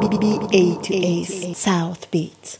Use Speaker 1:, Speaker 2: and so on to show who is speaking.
Speaker 1: Bbba to a South Beat.